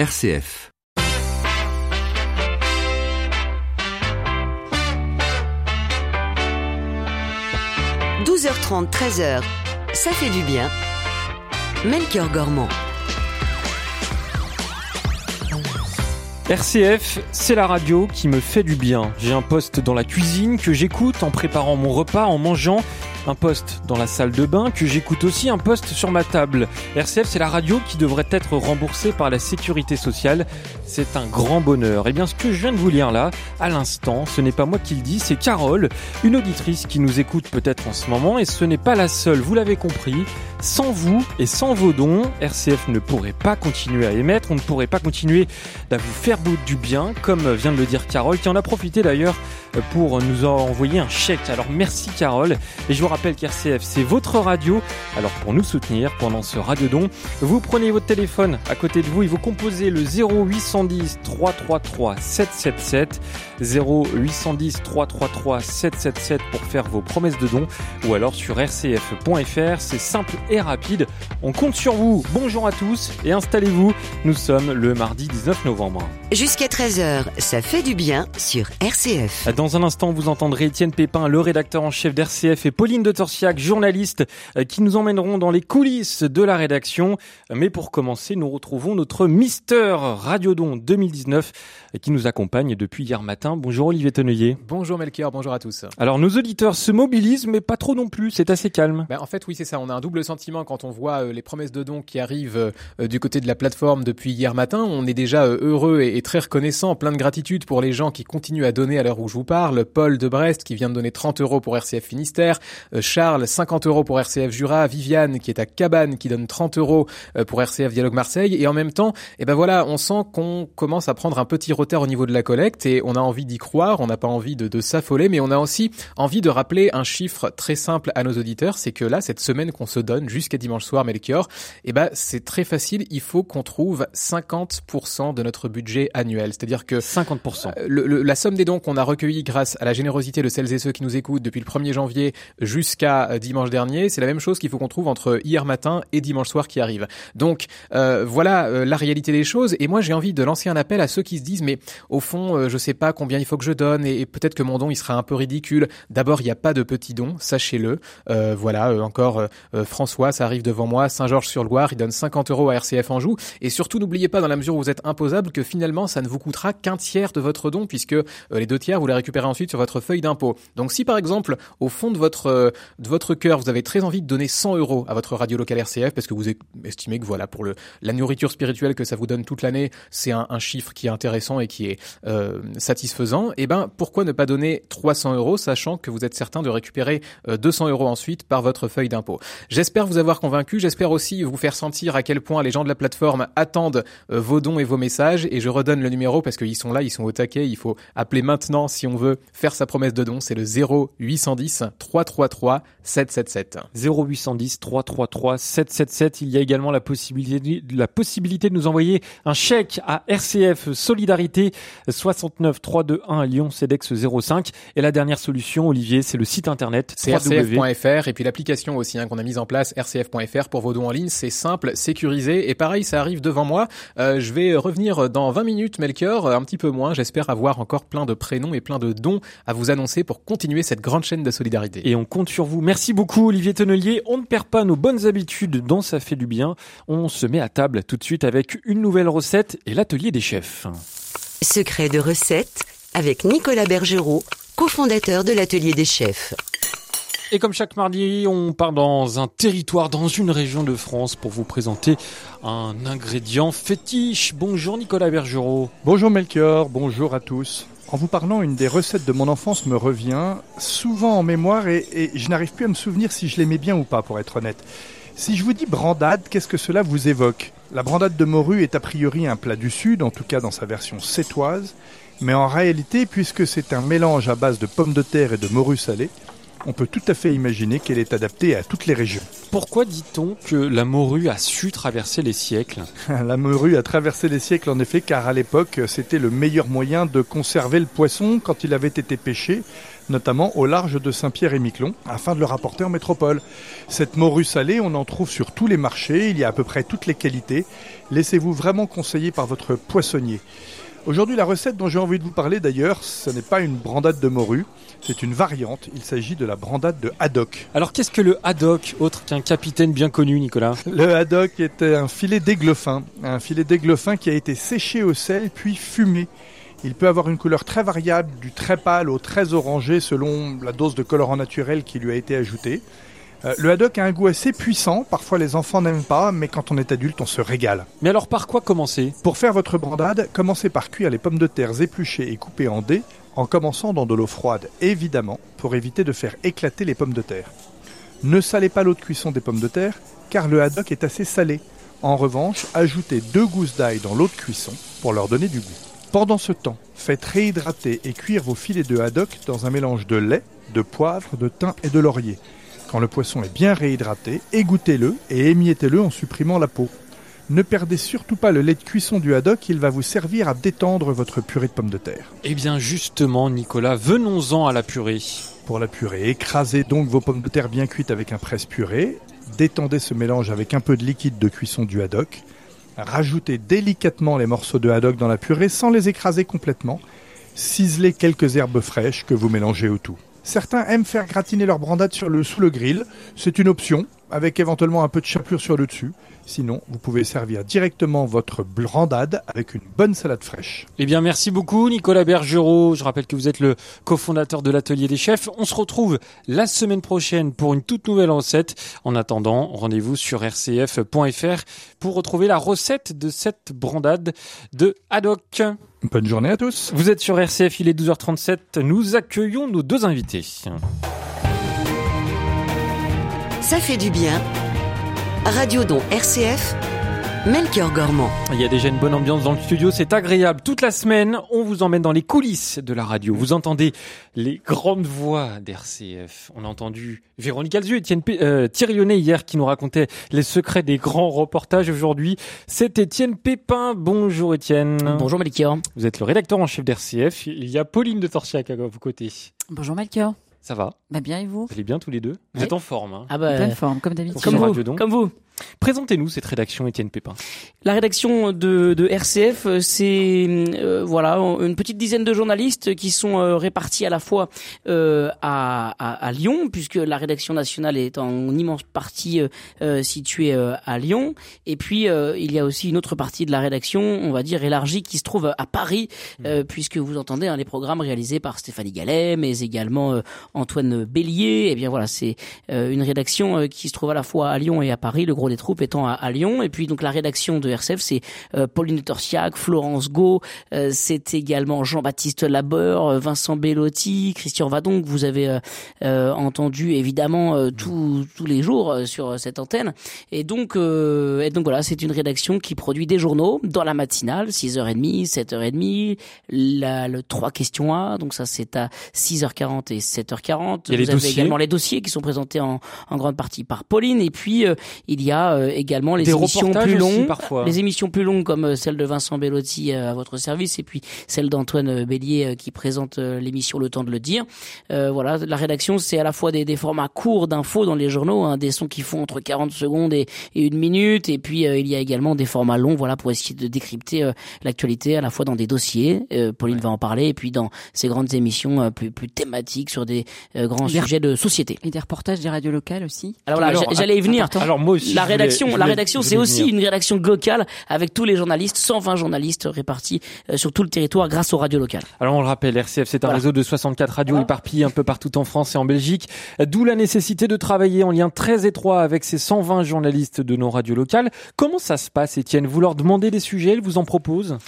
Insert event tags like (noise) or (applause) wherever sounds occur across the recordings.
RCF. « 12h30, 13h, ça fait du bien. Melchior Gormand. RCF, c'est la radio qui me fait du bien. J'ai un poste dans la cuisine que j'écoute en préparant mon repas, en mangeant un poste dans la salle de bain, que j'écoute aussi un poste sur ma table. RCF, c'est la radio qui devrait être remboursée par la sécurité sociale. C'est un grand bonheur. Et eh bien, ce que je viens de vous lire là, à l'instant, ce n'est pas moi qui le dis, c'est Carole, une auditrice qui nous écoute peut-être en ce moment, et ce n'est pas la seule, vous l'avez compris. Sans vous et sans vos dons, RCF ne pourrait pas continuer à émettre, on ne pourrait pas continuer à vous faire du bien, comme vient de le dire Carole, qui en a profité d'ailleurs pour nous envoyer un chèque. Alors merci Carole, et je vous rappelle qu'RCF c'est votre radio, alors pour nous soutenir pendant ce radiodon, vous prenez votre téléphone à côté de vous et vous composez le 0810 333 777, 0810 333 777 pour faire vos promesses de dons, ou alors sur rcf.fr, c'est simple et rapide. On compte sur vous. Bonjour à tous et installez-vous. Nous sommes le mardi 19 novembre. Jusqu'à 13h, ça fait du bien sur RCF. Dans un instant, vous entendrez Étienne Pépin, le rédacteur en chef d'RCF, et Pauline de Torsiac, journaliste, euh, qui nous emmèneront dans les coulisses de la rédaction. Mais pour commencer, nous retrouvons notre Mister Radiodon 2019 euh, qui nous accompagne depuis hier matin. Bonjour Olivier Tonneuillet. Bonjour Melchior, bonjour à tous. Alors nos auditeurs se mobilisent, mais pas trop non plus, c'est assez calme. Ben, en fait, oui, c'est ça. On a un double sentiment quand on voit euh, les promesses de dons qui arrivent du côté de la plateforme depuis hier matin. On est déjà heureux et, et très reconnaissant, plein de gratitude pour les gens qui continuent à donner à l'heure où je vous parle. Paul de Brest qui vient de donner 30 euros pour RCF Finistère, euh, Charles 50 euros pour RCF Jura, Viviane qui est à Cabane qui donne 30 euros euh, pour RCF Dialogue Marseille. Et en même temps, eh ben voilà, on sent qu'on commence à prendre un petit retard au niveau de la collecte et on a envie d'y croire, on n'a pas envie de, de s'affoler, mais on a aussi envie de rappeler un chiffre très simple à nos auditeurs, c'est que là, cette semaine qu'on se donne jusqu'à dimanche soir, Melchior, eh ben c'est très facile, il faut qu'on trouve 50% de notre budget annuel. C'est-à-dire que 50%. Euh, la somme des dons qu'on a recueillis grâce à la générosité de celles et ceux qui nous écoutent depuis le 1er janvier jusqu'à euh, dimanche dernier, c'est la même chose qu'il faut qu'on trouve entre hier matin et dimanche soir qui arrive. Donc euh, voilà euh, la réalité des choses. Et moi j'ai envie de lancer un appel à ceux qui se disent mais au fond je sais pas combien il faut que je donne et, peut-être que mon don il sera un peu ridicule. D'abord il n'y a pas de petit don, sachez-le. voilà encore François, ça arrive devant moi, Saint-Georges-sur-Loire, il donne 50 euros à RCF Anjou. Et surtout n'oubliez pas dans la mesure où vous êtes imposable que finalement ça ne vous coûtera qu'un tiers de votre don puisque les deux tiers vous les récupérez ensuite sur votre feuille d'impôt. Donc si par exemple, au fond de votre euh, de votre cœur, vous avez très envie de donner 100 euros à votre radio locale RCF parce que vous estimez que voilà pour le la nourriture spirituelle que ça vous donne toute l'année, c'est un, chiffre qui est intéressant et qui est euh, satisfaisant. Et eh ben pourquoi ne pas donner 300 euros, sachant que vous êtes certain de récupérer 200 euh, euros ensuite par votre feuille d'impôt? J'espère vous avoir convaincu. J'espère aussi vous faire sentir à quel point les gens de la plateforme attendent vos dons et vos messages. Et je redonne le numéro parce qu'ils sont là, ils sont au taquet. Il faut appeler maintenant si on veut faire sa promesse de don, c'est le 0810 333 777. 0810 333 777. Il y a également la possibilité, la possibilité de nous envoyer un chèque à RCF Solidarité 69 321 Lyon CEDEX 05. Et la dernière solution, Olivier, c'est le site internet. C'est rcf.fr et puis l'application aussi hein, qu'on a mise en place, rcf.fr pour vos dons en ligne. C'est simple, sécurisé et pareil, ça arrive devant moi. Euh, je vais revenir dans 20 minutes, Melchior, un petit peu moins. J'espère avoir encore plein de prénoms et plein de dons à vous annoncer pour continuer cette grande chaîne de solidarité. Et on compte sur vous. Merci beaucoup Olivier Tonnelier. On ne perd pas nos bonnes habitudes dont ça fait du bien. On se met à table tout de suite avec une nouvelle recette et l'atelier des chefs. Secret de recette avec Nicolas Bergerot, cofondateur de l'atelier des chefs. Et comme chaque mardi, on part dans un territoire, dans une région de France pour vous présenter un ingrédient fétiche. Bonjour Nicolas Bergerot. Bonjour Melchior, bonjour à tous. En vous parlant, une des recettes de mon enfance me revient souvent en mémoire et, je n'arrive plus à me souvenir si je l'aimais bien ou pas, pour être honnête. Si je vous dis brandade, qu'est-ce que cela vous évoque? La brandade de morue est a priori un plat du Sud, en tout cas dans sa version sétoise, mais en réalité, puisque c'est un mélange à base de pommes de terre et de morue salée, on peut tout à fait imaginer qu'elle est adaptée à toutes les régions. Pourquoi dit-on que la morue a su traverser les siècles? La morue a traversé les siècles en effet car à l'époque c'était le meilleur moyen de conserver le poisson quand il avait été pêché, notamment au large de Saint-Pierre et Miquelon, afin de le rapporter en métropole. Cette morue salée, on en trouve sur tous les marchés, il y a à peu près toutes les qualités. Laissez-vous vraiment conseiller par votre poissonnier. Aujourd'hui, la recette dont j'ai envie de vous parler d'ailleurs, ce n'est pas une brandade de morue, c'est une variante. Il s'agit de la brandade de haddock. Alors qu'est-ce que le haddock, autre qu'un capitaine bien connu, Nicolas? Le haddock est un filet d'aigle fin, un filet d'aigle fin qui a été séché au sel puis fumé. Il peut avoir une couleur très variable, du très pâle au très orangé selon la dose de colorant naturel qui lui a été ajoutée. Euh, le haddock a un goût assez puissant, parfois les enfants n'aiment pas, mais quand on est adulte, on se régale. Mais alors par quoi commencer? Pour faire votre brandade, commencez par cuire les pommes de terre épluchées et coupées en dés, en commençant dans de l'eau froide, évidemment, pour éviter de faire éclater les pommes de terre. Ne salez pas l'eau de cuisson des pommes de terre, car le haddock est assez salé. En revanche, ajoutez deux gousses d'ail dans l'eau de cuisson pour leur donner du goût. Pendant ce temps, faites réhydrater et cuire vos filets de haddock dans un mélange de lait, de poivre, de thym et de laurier. Quand le poisson est bien réhydraté, égouttez-le et émiettez-le en supprimant la peau. Ne perdez surtout pas le lait de cuisson du haddock, il va vous servir à détendre votre purée de pommes de terre. Eh bien justement, Nicolas, venons-en à la purée. Pour la purée, écrasez donc vos pommes de terre bien cuites avec un presse-purée. Détendez ce mélange avec un peu de liquide de cuisson du haddock. Rajoutez délicatement les morceaux de haddock dans la purée sans les écraser complètement. Ciselez quelques herbes fraîches que vous mélangez au tout. Certains aiment faire gratiner leur brandade sur le, sous le grill. C'est une option, avec éventuellement un peu de chapelure sur le dessus. Sinon, vous pouvez servir directement votre brandade avec une bonne salade fraîche. Eh bien, merci beaucoup, Nicolas Bergerot. Je rappelle que vous êtes le cofondateur de l'Atelier des Chefs. On se retrouve la semaine prochaine pour une toute nouvelle recette. En attendant, rendez-vous sur rcf.fr pour retrouver la recette de cette brandade de haddock. Bonne journée à tous. Vous êtes sur RCF, il est 12h37. Nous accueillons nos deux invités. Ça fait du bien. Radio Don RCF, Melchior Gormand. Il y a déjà une bonne ambiance dans le studio, c'est agréable. Toute la semaine, on vous emmène dans les coulisses de la radio. Vous entendez les grandes voix d'RCF. On a entendu Véronique Étienne P- euh, Thierry hier qui nous racontait les secrets des grands reportages. Aujourd'hui, c'est Étienne Pépin. Bonjour Étienne. Bonjour Melchior. Vous êtes le rédacteur en chef d'RCF. Il y a Pauline de Torsiac à vos côtés. Bonjour Melchior. Ça va Bah bien et vous Vous allez bien tous les deux Vous êtes en forme. Hein Ah En bah, pleine forme, comme d'habitude. Comme Radio vous, comme vous. Présentez-nous cette rédaction Étienne Pépin. La rédaction de, de RCF, euh, c'est euh, voilà une petite dizaine de journalistes qui sont euh, répartis à la fois euh, à, à, à Lyon, puisque la rédaction nationale est en immense partie située à Lyon, et puis il y a aussi une autre partie de la rédaction, on va dire élargie, qui se trouve à Paris, euh, puisque vous entendez hein, les programmes réalisés par Stéphanie Gallet, mais également Antoine Bélier. Et bien voilà, c'est une rédaction qui se trouve à la fois à Lyon et à Paris, le gros des troupes étant à, à Lyon. Et puis donc la rédaction de RCF, c'est euh, Pauline Torsiac, Florence Gau, euh, c'est également Jean-Baptiste Labeur, euh, Vincent Bellotti, Christian Vadon, que vous avez euh, euh, entendu évidemment euh, tous tous les jours sur cette antenne. Et donc, et donc voilà, c'est une rédaction qui produit des journaux dans la matinale, 6h30, 7h30, la, le 3 questions A, donc ça c'est à 6h40 et 7h40. Il y a les vous avez dossiers. également les dossiers qui sont présentés en, en grande partie par Pauline. Et puis, euh, il y a euh, également les Des émissions plus aussi, longues. parfois. Les émissions plus longues comme euh, celle de Vincent Bellotti euh, à votre service et puis celle d'Antoine Bélier euh, qui présente euh, l'émission Le Temps de le dire. Euh, voilà, la rédaction c'est à la fois des, des formats courts d'infos dans les journaux, hein, des sons qui font entre 40 secondes et, et une minute, et puis euh, il y a également des formats longs, voilà, pour essayer de décrypter euh, l'actualité à la fois dans des dossiers. Euh, Pauline va en parler, et puis dans ces grandes émissions euh, plus, plus thématiques sur des euh, grands Des- sujets de société. Et des reportages des radios locales aussi. Alors j'a- j'allais y venir. important. Alors moi aussi. La voulais- rédaction, la rédaction, c'est aussi venir. une rédaction locale avec tous les journalistes, 120 journalistes répartis euh, sur tout le territoire grâce aux radios locales. Alors on le rappelle, RCF c'est un Voilà. réseau de 64 radios éparpillées un peu partout en France et en Belgique, d'où la nécessité de travailler en lien très étroit avec ces 120 journalistes de nos radios locales. Comment ça se passe Étienne? Vous leur demandez des sujets, ils vous en proposent?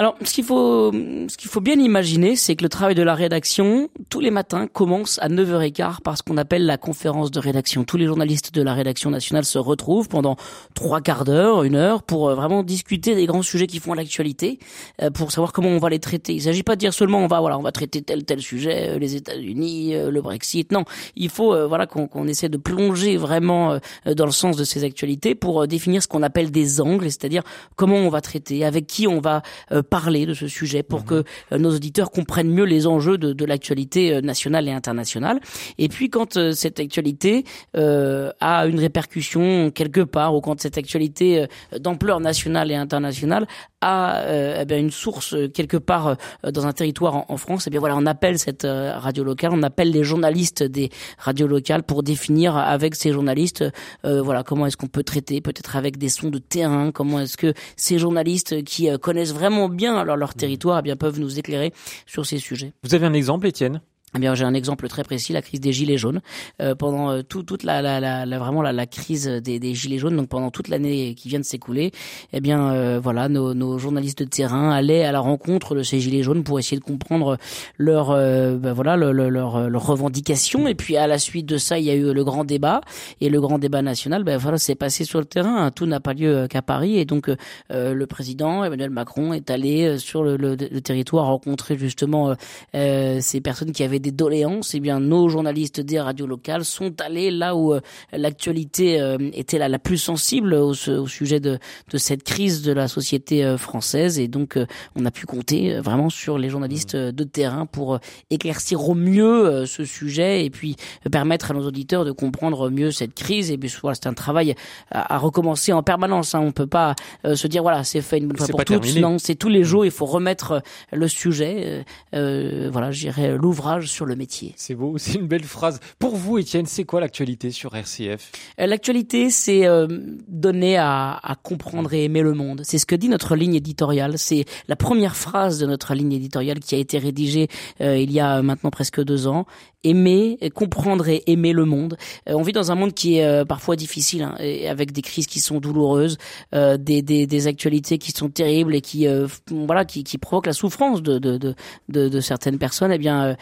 Alors, ce qu'il faut, ce qu'il faut bien imaginer, c'est que le travail de la rédaction, tous les matins, commence à 9h15 par ce qu'on appelle la conférence de rédaction. Tous les journalistes de la rédaction nationale se retrouvent pendant trois quarts d'heure, une heure, pour euh, vraiment discuter des grands sujets qui font l'actualité, euh, pour savoir comment on va les traiter. Il s'agit pas de dire seulement on va, voilà, on va traiter tel tel sujet, euh, les États-Unis, le Brexit. Non, il faut, voilà, qu'on essaie de plonger vraiment dans le sens de ces actualités pour définir ce qu'on appelle des angles, c'est-à-dire comment on va traiter, avec qui on va parler de ce sujet pour mhm. que euh, nos auditeurs comprennent mieux les enjeux de, de l'actualité euh, nationale et internationale. Et puis quand euh, cette actualité a une répercussion quelque part, ou quand cette actualité d'ampleur nationale et internationale a eh bien, une source quelque part dans un territoire en, en, France, et eh bien voilà, on appelle cette radio locale, on appelle les journalistes des radios locales pour définir avec ces journalistes, voilà, comment est-ce qu'on peut traiter, peut-être avec des sons de terrain, comment est-ce que ces journalistes qui connaissent vraiment bien alors leur territoire eh bien peuvent nous éclairer sur ces sujets. Vous avez un exemple, Étienne? Eh bien, j'ai un exemple très précis, la crise des gilets jaunes. Euh, pendant euh, tout, toute la, la, la, vraiment la, la crise des, des, gilets jaunes, donc pendant toute l'année qui vient de s'écouler, eh bien, euh, voilà, nos, nos, journalistes de terrain allaient à la rencontre de ces gilets jaunes pour essayer de comprendre leur, ben voilà, leur, leur, leur revendications. Et puis à la suite de ça, il y a eu le grand débat et le grand débat national. Ben voilà, c'est passé sur le terrain. Tout n'a pas lieu qu'à Paris. Et donc, le président Emmanuel Macron est allé sur le, le, le territoire rencontrer justement ces personnes qui avaient des doléances, eh bien nos journalistes des radios locales sont allés là où euh, l'actualité euh, était la, la plus sensible au, au sujet de, de, cette crise de la société euh, française et donc on a pu compter vraiment sur les journalistes mmh. de terrain pour éclaircir au mieux ce sujet et puis permettre à nos auditeurs de comprendre mieux cette crise et puis voilà, c'est un travail à, recommencer en permanence. Hein. On peut pas se dire voilà c'est fait une bonne fois pour toutes. Non, c'est tous les mmh. jours il faut remettre le sujet. Euh, voilà, l'ouvrage sur le métier. C'est beau, (laughs) c'est une belle phrase. Pour vous, Étienne, c'est quoi l'actualité sur RCF euh, L'actualité, c'est euh, donner à, à, comprendre et aimer le monde. C'est ce que dit notre ligne éditoriale. C'est la première phrase de notre ligne éditoriale qui a été rédigée euh, il y a maintenant presque deux ans aimer, comprendre et aimer le monde. Euh, on vit dans un monde qui est parfois difficile, hein, avec des crises qui sont douloureuses, euh, des, des, des, actualités qui sont terribles et qui voilà qui, qui provoquent la souffrance de de, de, de, de certaines personnes. Eh bien,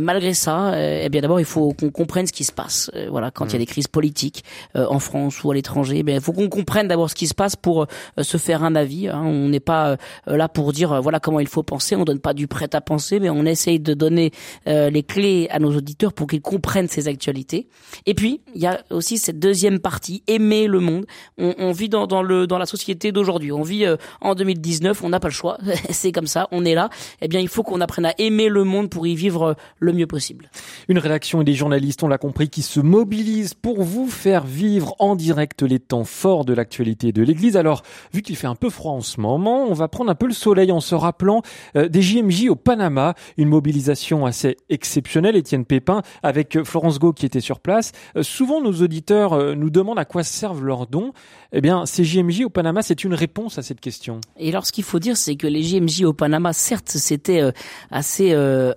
malgré ça, eh bien d'abord il faut qu'on comprenne ce qui se passe. voilà, quand il y a mmh. des crises politiques en France ou à l'étranger, eh il faut qu'on comprenne d'abord ce qui se passe pour se faire un avis. Hein. On n'est pas là pour dire voilà comment il faut penser. On donne pas du prêt à penser, mais on essaye de donner les clés à nos auditeurs pour qu'ils comprennent ces actualités. Et puis, il y a aussi cette deuxième partie, aimer le monde. On, on vit dans, dans, le, dans la société d'aujourd'hui. On vit euh, en 2019, on n'a pas le choix. (laughs) c'est comme ça, on est là. Eh bien, il faut qu'on apprenne à aimer le monde pour y vivre euh, le mieux possible. Une rédaction et des journalistes, on l'a compris, qui se mobilisent pour vous faire vivre en direct les temps forts de l'actualité de l'Église. Alors, vu qu'il fait un peu froid en ce moment, on va prendre un peu le soleil en se rappelant euh, des JMJ au Panama, une mobilisation assez exceptionnelle. Étienne Pépin avec Florence Go qui était sur place. Euh, souvent, nos auditeurs euh, nous demandent à quoi servent leurs dons. Eh bien, ces JMJ au Panama, c'est une réponse à cette question. Et alors, ce qu'il faut dire, c'est que les JMJ au Panama, certes, c'était euh, assez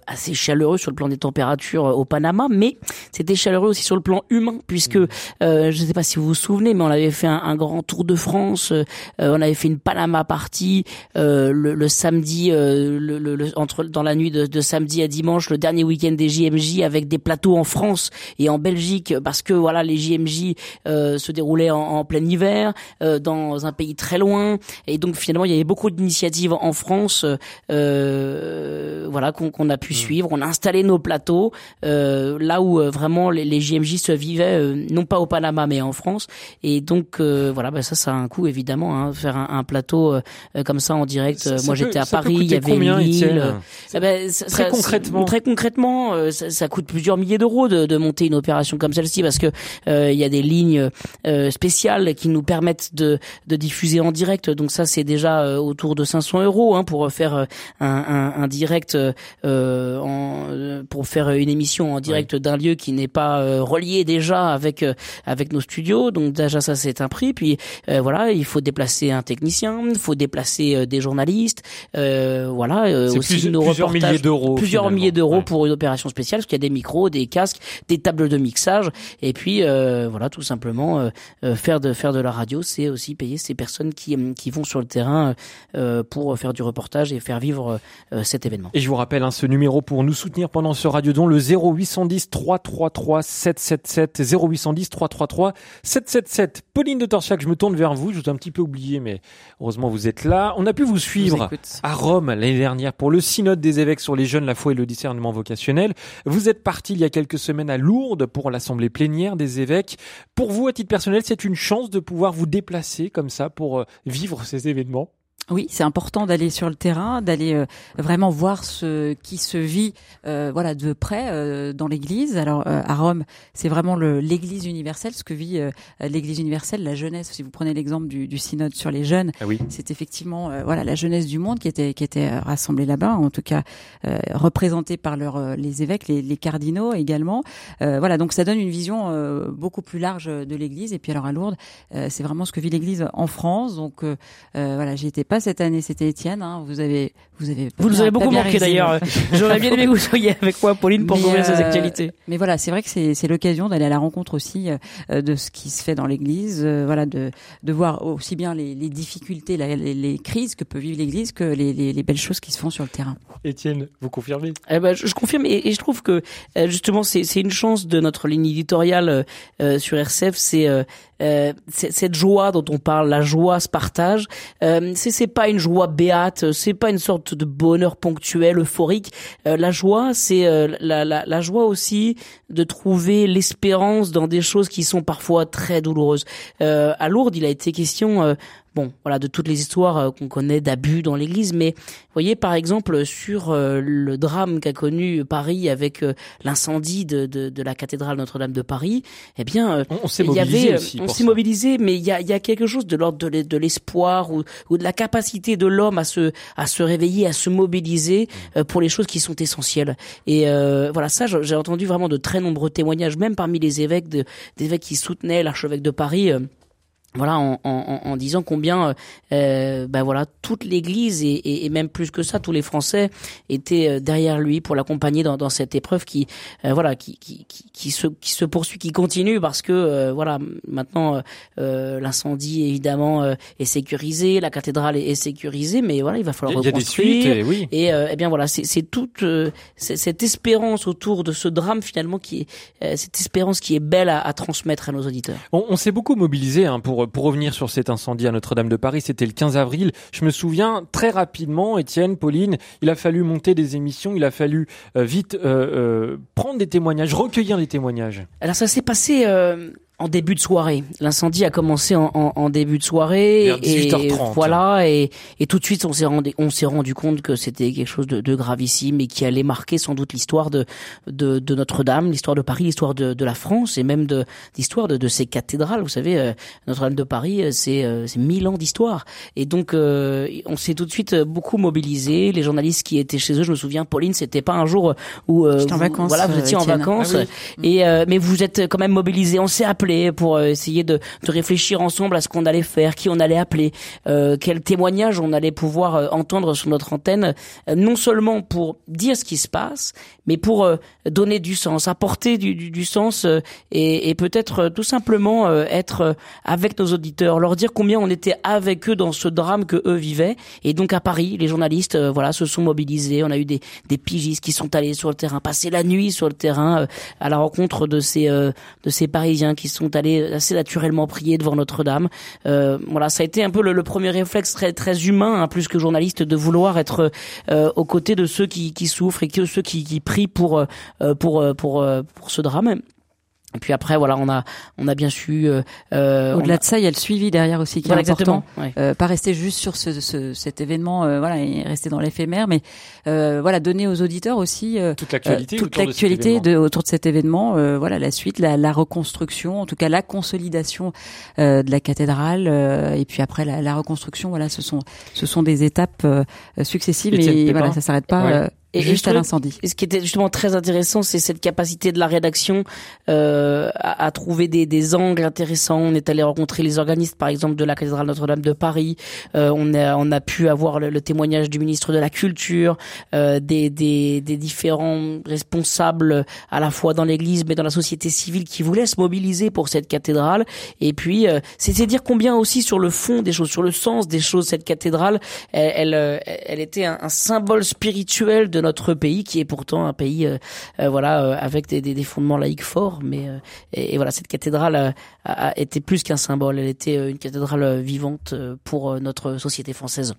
assez chaleureux sur le plan des températures au Panama, mais c'était chaleureux aussi sur le plan humain, puisque mmh. je ne sais pas si vous vous souvenez, mais on avait fait un, grand tour de France, on avait fait une Panama party le, samedi, le, entre dans la nuit de, de samedi à dimanche, le dernier week-end des JMJ avec des plateaux en France et en Belgique parce que voilà les JMJ euh, se déroulaient en, en plein hiver euh, dans un pays très loin et donc finalement il y avait beaucoup d'initiatives en France euh, voilà qu'on a pu mmh. suivre on a installé nos plateaux euh, là où euh, vraiment les, les, JMJ se vivaient non pas au Panama mais en France et donc voilà bah ça ça a un coût évidemment hein, faire un, un plateau comme ça en direct moi j'étais à Paris il y avait une eh ben, ça, très concrètement très concrètement ça, ça coûte plusieurs milliers d'euros de, de, monter une opération comme celle-ci parce que euh, il y a des lignes euh, spéciales qui nous permettent de, de diffuser en direct. Donc ça, c'est déjà euh, autour de 500 euros hein, pour faire un, un, un direct en, euh, pour faire une émission en direct d'un lieu qui n'est pas euh, relié déjà avec euh, avec nos studios. Donc déjà ça c'est un prix. Puis euh, voilà, il faut déplacer un technicien, il faut déplacer euh, des journalistes. Euh, voilà, euh, aussi plus- nos plusieurs reportages- milliers d'euros, plusieurs finalement. milliers d'euros Ouais. pour une opération spéciale, parce qu'il y a des micros, des casques, des tables de mixage, et puis euh, voilà tout simplement faire de faire de la radio, c'est aussi payer ces personnes qui qui vont sur le terrain euh, pour faire du reportage et faire vivre euh, cet événement. Et je vous rappelle hein, ce numéro pour nous soutenir pendant ce radiodon, le 0810 333 777 0810 333 777. Pauline de Torsiac, je me tourne vers vous, je vous ai un petit peu oublié, mais heureusement vous êtes là. On a pu vous suivre à Rome l'année dernière pour le synode des évêques sur les jeunes, la foi et le discernement vocationnel. Vous êtes parti il y a quelques semaines à Lourdes pour l'assemblée plénière des évêques. Pour vous, à titre personnel, c'est une chance de pouvoir vous déplacer comme ça pour euh, vivre ces événements? Oui, c'est important d'aller sur le terrain, d'aller euh, vraiment voir ce qui se vit, euh, voilà, de près euh, dans l'Église. Alors euh, à Rome, c'est vraiment l'Église universelle, ce que vit euh, l'Église universelle, la jeunesse. Si vous prenez l'exemple du, du synode sur les jeunes, Ah oui. c'est effectivement euh, voilà la jeunesse du monde qui était qui était rassemblée là-bas, en tout cas euh, représentée par leurs euh, les évêques, les, les cardinaux également. Euh, voilà, donc ça donne une vision euh, beaucoup plus large de l'Église. Et puis alors à Lourdes, euh, c'est vraiment ce que vit l'Église en France. Donc voilà, j'y étais pas cette année, c'était Étienne. Hein, vous avez vous avez Vous nous avez pas beaucoup manqué d'ailleurs. J'aurais bien aimé que vous soyez avec moi, Pauline, pour couvrir ces euh, actualités. Mais voilà, c'est vrai que c'est c'est l'occasion d'aller à la rencontre aussi euh, de ce qui se fait dans l'Église, euh, voilà, de de voir aussi bien les, les difficultés, la- les, les crises que peut vivre l'Église que les, les, les belles choses qui se font sur le terrain. Étienne, vous confirmez? Eh ben, je, je confirme et, et je trouve que euh, justement c'est c'est une chance de notre ligne éditoriale euh, sur RCF, c'est euh, c'est- cette joie dont on parle, la joie se partage. Euh, c'est c'est pas une joie béate, c'est pas une sorte de bonheur ponctuel, euphorique. Euh, la joie, c'est euh, la, la, la joie aussi de trouver l'espérance dans des choses qui sont parfois très douloureuses. Euh, à Lourdes, il a été question euh, bon, voilà, de toutes les histoires euh, qu'on connaît d'abus dans l'Église, mais vous voyez par exemple sur euh, le drame qu'a connu Paris avec euh, l'incendie de, de, de la cathédrale Notre-Dame de Paris, eh bien, On, on s'est mobilisé on s'est mobilisé, mais il y a, il y a quelque chose de l'ordre de l'e- de l'espoir ou, ou de la capacité de l'homme à se, à se réveiller, à se mobiliser Mm. pour les choses qui sont essentielles. Et euh, voilà, ça, j'ai entendu vraiment de très nombreux témoignages, même parmi les évêques, de, des évêques qui soutenaient l'archevêque de Paris. Voilà, en, en, en disant combien, euh, euh, ben voilà, toute l'Église et, et, et même plus que ça, tous les Français étaient euh, derrière lui pour l'accompagner dans, dans cette épreuve qui, euh, voilà, qui, qui, qui, qui se, qui se poursuit, qui continue parce que, euh, voilà, maintenant euh, l'incendie évidemment euh, est sécurisé, la cathédrale est, est sécurisée, mais voilà, il va falloir il y a des reconstruire. suites, et oui. Et euh, eh bien voilà, c'est c'est toute euh, cette espérance autour de ce drame finalement qui est euh, cette espérance qui est belle à, à transmettre à nos auditeurs. On, on s'est beaucoup mobilisé hein, pour pour revenir sur cet incendie à Notre-Dame de Paris. C'était le 15 avril. Je me souviens très rapidement, Étienne, Pauline, il a fallu monter des émissions, il a fallu euh, vite euh, euh, prendre des témoignages, recueillir des témoignages. Alors ça s'est passé euh, en début de soirée. L'incendie a commencé en, en, en début de soirée Vers et 18h30. voilà et, et tout de suite on s'est rendu on s'est rendu compte que c'était quelque chose de, de gravissime et qui allait marquer sans doute l'histoire de de, de Notre-Dame, l'histoire de Paris, l'histoire de, de la France et même de l'histoire de, de ces cathédrales. Vous savez, euh, Notre-Dame de Paris, euh, c'est euh, c'est mille ans d'histoire et donc euh, on s'est tout de suite euh, beaucoup mobilisé. Les journalistes qui étaient chez eux, je me souviens, Pauline, c'était pas un jour où euh, J'étais en vous- vacances, Voilà, vous étiez en vacances. Ah Et euh, mais vous êtes quand même mobilisés. On s'est appelé pour euh, essayer de, de réfléchir ensemble à ce qu'on allait faire, qui on allait appeler, euh, quel témoignage on allait pouvoir euh, entendre sur notre antenne, non seulement pour dire ce qui se passe, mais pour donner du sens, apporter du, du, du sens et, et peut-être tout simplement être avec nos auditeurs, leur dire combien on était avec eux dans ce drame que eux vivaient. Et donc à Paris, les journalistes, voilà, se sont mobilisés. On a eu des, des pigistes qui sont allés sur le terrain, passer la nuit sur le terrain à la rencontre de ces de ces Parisiens qui sont allés assez naturellement prier devant Notre-Dame. Euh, voilà, ça a été un peu le, le premier réflexe très très humain, hein, plus que journaliste, de vouloir être euh, aux côtés de ceux qui, qui souffrent et que ceux qui, qui prient pour euh, pour euh, pour euh, pour ce drame. Et puis après, voilà, on a on a bien su. euh, euh, Au-delà a- de ça, il y a le suivi derrière aussi qui Voilà, est important. exactement. ouais. Euh, pas rester juste sur ce, ce- cet événement, euh, voilà, et rester dans l'éphémère, mais euh, voilà, donner aux auditeurs aussi euh, Toute euh, l'actualité. toute autour de cet l'actualité événement. de, autour de cet événement, euh, voilà, la suite, la, la reconstruction, en tout cas la consolidation euh, de la cathédrale, euh, et puis après la, la reconstruction, voilà, ce sont ce sont des étapes euh, successives, et Pépin voilà, ça s'arrête pas. Ouais. Et juste à l'incendie. Ce qui était justement très intéressant, c'est cette capacité de la rédaction euh, à, à, trouver des, des, angles intéressants. On est allé rencontrer les organistes, par exemple, de la cathédrale Notre-Dame de Paris. Euh, on, a, on a pu avoir le, témoignage du ministre de la Culture, euh, des, des, des, différents responsables à la fois dans l'Église mais dans la société civile qui voulaient se mobiliser pour cette cathédrale. Et puis, euh, c'était dire combien aussi sur le fond des choses, sur le sens des choses, cette cathédrale, elle, elle, euh, elle était un, un symbole spirituel de notre pays qui est pourtant un pays euh, euh, voilà euh, avec des, des, fondements laïques forts mais et, voilà cette cathédrale a été plus qu'un symbole elle était une cathédrale vivante pour notre société française.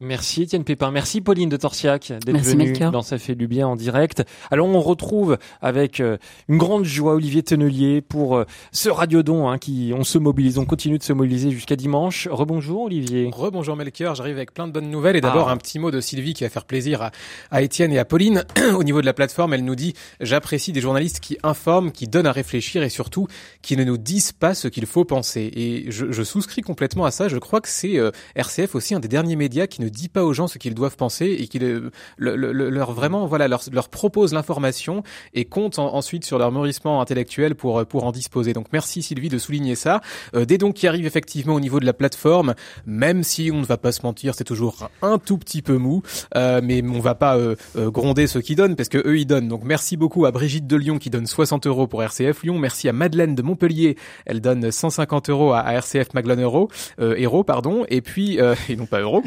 Merci Étienne Pépin, merci Pauline de Torsiac d'être venue dans Ça fait du bien en direct. Alors on retrouve avec euh, une grande joie Olivier Tennelier pour euh, ce radiodon hein, qui on se mobilise, on continue de se mobiliser jusqu'à dimanche. Rebonjour Olivier. Rebonjour Melchior, j'arrive avec plein de bonnes nouvelles et d'abord ah. un petit mot de Sylvie qui va faire plaisir à, à Étienne et à Pauline. (clears throat) Au niveau de la plateforme, elle nous dit j'apprécie des journalistes qui informent, qui donnent à réfléchir et surtout qui ne nous disent pas ce qu'il faut penser. Et je, je, souscris complètement à ça. Je crois que c'est euh, RCF aussi un des derniers médias qui ne dit pas aux gens ce qu'ils doivent penser et qui le, leur vraiment voilà leur, propose l'information et compte ensuite sur leur mûrissement intellectuel pour pour en disposer. Donc merci Sylvie de souligner ça. Euh, des dons qui arrivent effectivement au niveau de la plateforme, même si on ne va pas se mentir, c'est toujours un tout petit peu mou, euh, mais on va pas euh, euh, gronder ceux qui donnent parce que eux ils donnent. Donc merci beaucoup à Brigitte de Lyon qui donne 60 euros pour RCF Lyon. Merci à Madeleine de Montpellier, elle donne 150 euros à, RCF Maglone Euro, pardon, et puis (laughs) et non pas Euro.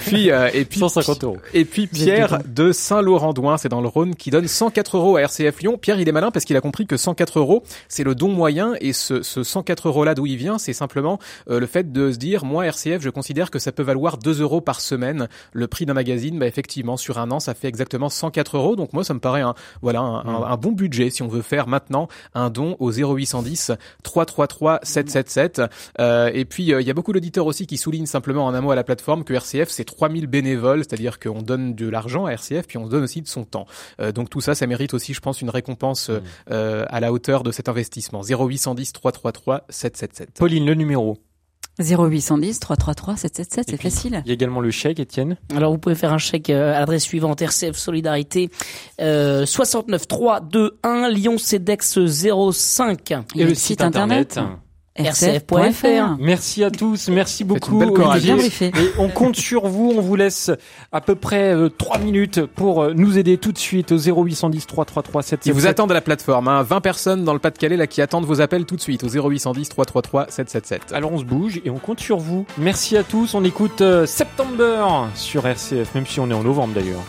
Puis euh, et puis 150 euros. Et puis Pierre de Saint-Laurent-d'Ouin, c'est dans le Rhône, qui donne 104 euros à RCF Lyon. Pierre, il est malin parce qu'il a compris que 104 euros, c'est le don moyen et ce, ce 104 euros là d'où il vient, c'est simplement euh, le fait de se dire, moi RCF, je considère que ça peut valoir 2 euros par semaine le prix d'un magazine. Bah effectivement, sur un an, ça fait exactement 104 euros. Donc moi, ça me paraît un voilà un, un, bon budget si on veut faire maintenant un don au 0810 333 777. Euh, et puis euh, il y a beaucoup d'auditeurs aussi qui soulignent simplement en un mot à la plateforme que RCF c'est 3000 bénévoles, c'est-à-dire qu'on donne de l'argent à RCF, puis on donne aussi de son temps. Euh, donc tout ça, ça mérite aussi, je pense, une récompense euh, mm. euh à la hauteur de cet investissement. 0810 333 777. Pauline, le numéro 0810 333 777, c'est facile. Il y a également le chèque, Étienne. Alors vous pouvez faire un chèque à l'adresse suivante RCF Solidarité euh, 69 321 Lyon CEDEX 05. Et, le, site, internet rcf.fr. Merci à tous, merci beaucoup. Et on compte sur vous, on vous laisse à peu près euh, 3 minutes pour euh, nous aider tout de suite au 0810 333 777. Ils vous attendent à la plateforme, hein. 20 personnes dans le Pas-de-Calais là qui attendent vos appels tout de suite au 0810 333 777. Alors on se bouge et on compte sur vous. Merci à tous, on écoute euh, September sur RCF, même si on est en novembre d'ailleurs.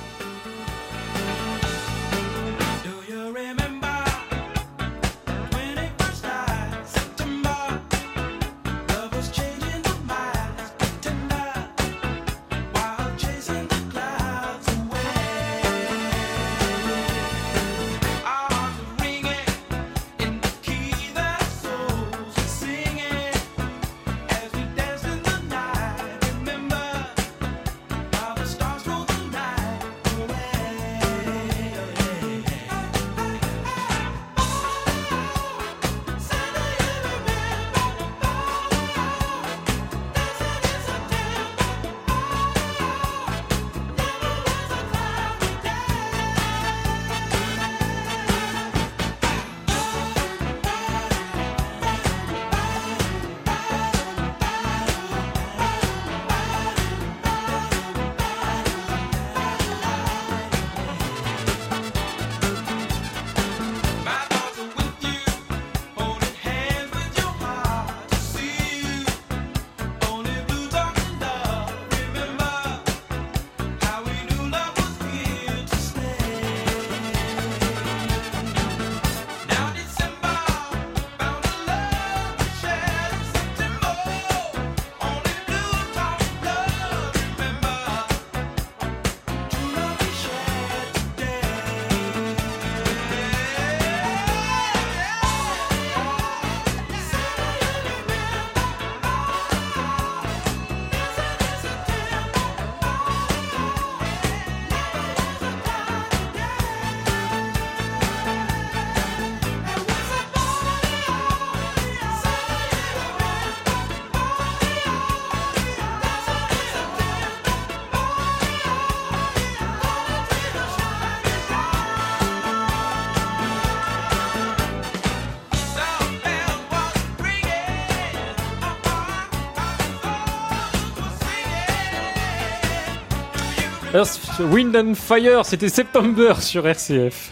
Wind and Fire, c'était September sur RCF.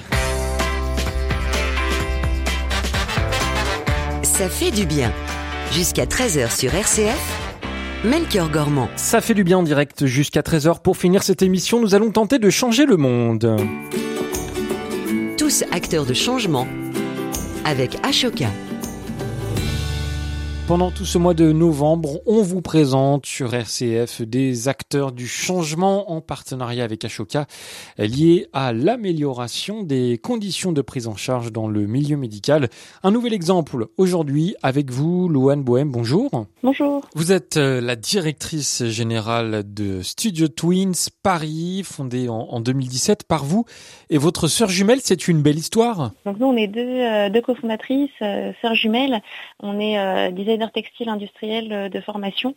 Ça fait du bien. Jusqu'à 13h sur RCF, Melchior Gormand. Ça fait du bien en direct jusqu'à 13h. Pour finir cette émission, nous allons tenter de changer le monde. Tous acteurs de changement avec Ashoka. Pendant tout ce mois de novembre, on vous présente sur RCF des acteurs du changement en partenariat avec Ashoka liés à l'amélioration des conditions de prise en charge dans le milieu médical. Un nouvel exemple aujourd'hui avec vous, Louane Bohème. Bonjour. Bonjour. Vous êtes euh, la directrice générale de Studio Twins Paris, fondée en, 2017 par vous et votre sœur jumelle. C'est une belle histoire. Donc nous, on est deux, euh, deux cofondatrices, euh, sœurs jumelles. On est designer textile industriel de formation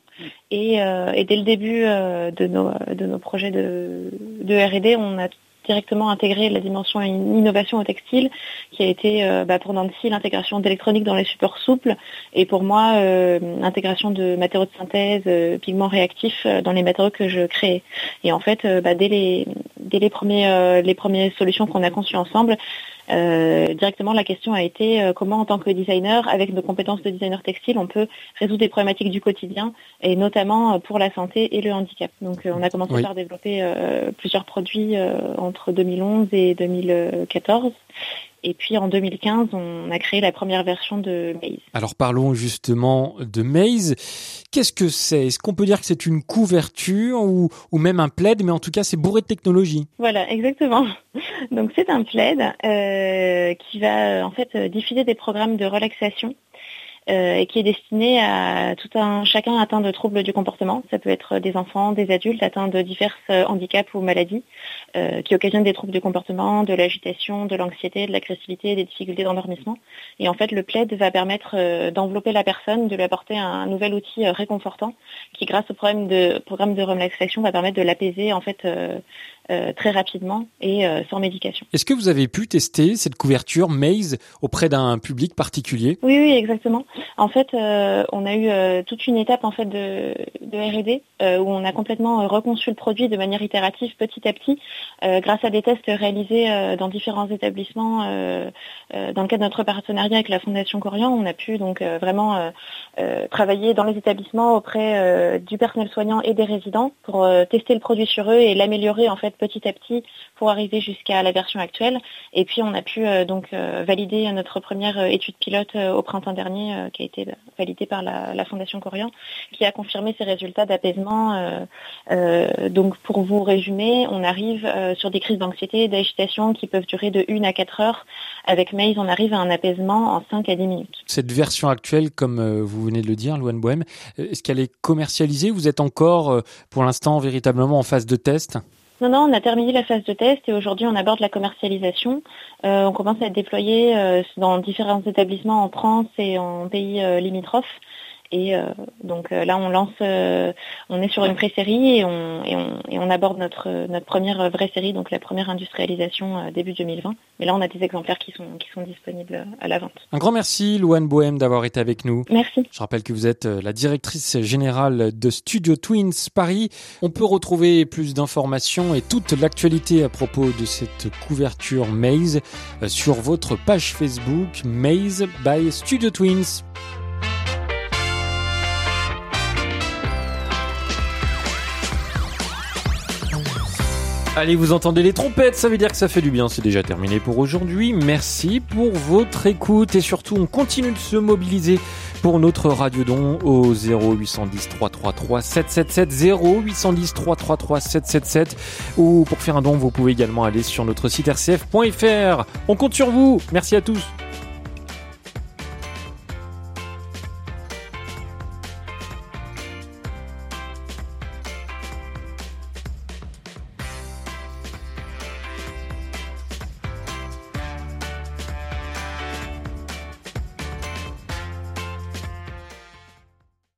et, dès le début de, nos, de nos projets de, R&D, on a directement intégré la dimension innovation au textile, qui a été euh, bah, pour Nancy l'intégration d'électronique dans les supports souples, et pour moi euh, l'intégration de matériaux de synthèse, euh, pigments réactifs dans les matériaux que je crée. Et en fait, bah, dès, les, dès les, premiers, les premières solutions qu'on a conçues ensemble, euh, directement, la question a été euh, comment, en tant que designer, avec nos compétences de designer textile, on peut résoudre des problématiques du quotidien, et notamment euh, pour la santé et le handicap. Donc, on a commencé par développer plusieurs produits entre 2011 et 2014. Et puis en 2015, on a créé la première version de Maze. Alors parlons justement de Maze. Qu'est-ce que c'est? Est-ce qu'on peut dire que c'est une couverture ou, ou, même un plaid Mais en tout cas, c'est bourré de technologie? Voilà, exactement. Donc c'est un plaid euh, qui va en fait diffuser des programmes de relaxation et qui est destiné à tout un chacun atteint de troubles du comportement. Ça peut être des enfants, des adultes atteints de divers euh, handicaps ou maladies euh, qui occasionnent des troubles du comportement, de l'agitation, de l'anxiété, de l'agressivité, des difficultés d'endormissement. Et en fait, le plaid va permettre d'envelopper la personne, de lui apporter un, nouvel outil réconfortant qui, grâce au programme de, programme de relaxation, va permettre de l'apaiser en fait euh, très rapidement et euh, sans médication. Est-ce que vous avez pu tester cette couverture Maze auprès d'un public particulier? Oui, oui, exactement. En fait, euh, on a eu toute une étape en fait de, de R&D où on a complètement reconçu le produit de manière itérative petit à petit, grâce à des tests réalisés dans différents établissements. dans le cadre de notre partenariat avec la Fondation Corian, on a pu donc vraiment travailler dans les établissements auprès du personnel soignant et des résidents pour tester le produit sur eux et l'améliorer en fait petit à petit pour arriver jusqu'à la version actuelle. Et puis on a pu euh, donc euh, valider notre première euh, étude pilote au printemps dernier, qui a été validée par la, Fondation Corian, qui a confirmé ses résultats d'apaisement. donc pour vous résumer, on arrive sur des crises d'anxiété, d'agitation qui peuvent durer de 1 à 4 heures. Avec Maze, on arrive à un apaisement en 5 à 10 minutes. Cette version actuelle, comme vous venez de le dire, Louane Bohème, est-ce qu'elle est commercialisée Vous êtes encore pour l'instant véritablement en phase de test? Non, non, on a terminé la phase de test et aujourd'hui on aborde la commercialisation. Euh, on commence à être déployé euh, dans différents établissements en France et en pays euh, limitrophes. Et euh, donc euh, là, on lance, euh, on est sur une pré-série et on, et, on, et on, aborde notre, notre première vraie série, donc la première industrialisation début 2020. Mais là, on a des exemplaires qui sont, qui sont disponibles à la vente. Un grand merci, Louane Bohème, d'avoir été avec nous. Merci. Je rappelle que vous êtes la directrice générale de Studio Twins Paris. On peut retrouver plus d'informations et toute l'actualité à propos de cette couverture Maze sur votre page Facebook Maze by Studio Twins. Allez, vous entendez les trompettes, ça veut dire que ça fait du bien. C'est déjà terminé pour aujourd'hui. Merci pour votre écoute et surtout, on continue de se mobiliser pour notre radiodon au 0810 333 777 0810 333 777 ou pour faire un don, vous pouvez également aller sur notre site rcf.fr. On compte sur vous. Merci à tous.